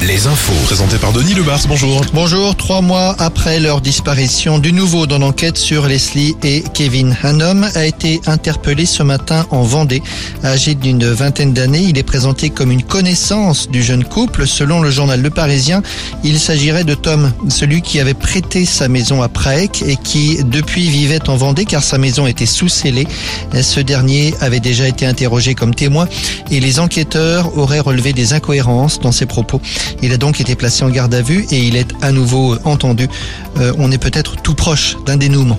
Les infos. Présenté par Denis Lebars, bonjour. Bonjour, trois mois après leur disparition, du nouveau dans l'enquête sur Leslie et Kevin. Un homme a été interpellé ce matin en Vendée. Âgé d'une vingtaine d'années, il est présenté comme une connaissance du jeune couple. Selon le journal Le Parisien, il s'agirait de Tom, celui qui avait prêté sa maison à Praec et qui depuis vivait en Vendée car sa maison était sous scellée. Ce dernier avait déjà été interrogé comme témoin et les enquêteurs auraient relevé des incohérences dans ses propos. Il a donc été placé en garde à vue et il est à nouveau entendu. Euh, on est peut-être tout proche d'un dénouement.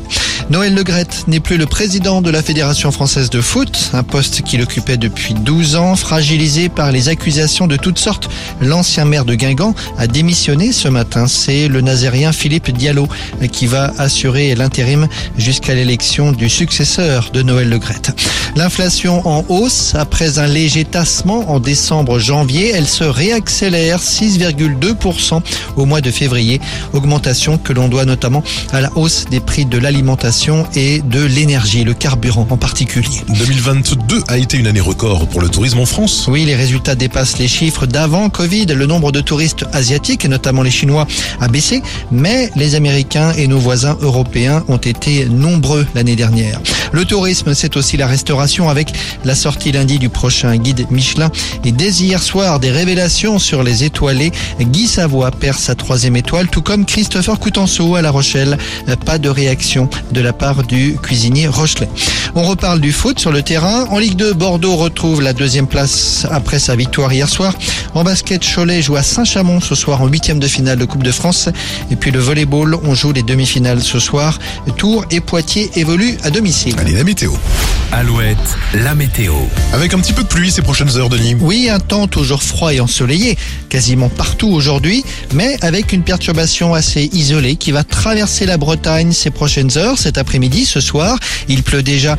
Noël Legrette n'est plus le président de la Fédération française de foot, un poste qu'il occupait depuis 12 ans, fragilisé par les accusations de toutes sortes. L'ancien maire de Guingamp a démissionné ce matin. C'est le nazérien Philippe Diallo qui va assurer l'intérim jusqu'à l'élection du successeur de Noël Legrette. L'inflation en hausse après un léger tassement en décembre-janvier, elle se réaccélère 6,2% au mois de février, augmentation que l'on doit notamment à la hausse des prix de l'alimentation et de l'énergie, le carburant en particulier. 2022 a été une année record pour le tourisme en France. Oui, les résultats dépassent les chiffres d'avant Covid. Le nombre de touristes asiatiques, notamment les Chinois, a baissé, mais les Américains et nos voisins européens ont été nombreux l'année dernière. Le tourisme, c'est aussi la restauration avec la sortie lundi du prochain guide Michelin et dès hier soir des révélations sur les étoilés. Guy Savoie perd sa troisième étoile, tout comme Christopher Coutenceau à La Rochelle. Pas de réaction de la part du cuisinier Rochelet. On reparle du foot sur le terrain. En Ligue 2, Bordeaux retrouve la deuxième place après sa victoire hier soir. En basket, Cholet joue à Saint-Chamond ce soir en huitième de finale de Coupe de France. Et puis le volleyball, on joue les demi-finales ce soir. Tours et Poitiers évoluent à domicile. Allez, la météo. Alouette, la météo. Avec un petit peu de pluie ces prochaines heures, Denis. Oui, un temps toujours froid et ensoleillé, quasiment partout aujourd'hui, mais avec une perturbation assez isolée qui va traverser la Bretagne ces prochaines heures. Cet après-midi, ce soir, il pleut déjà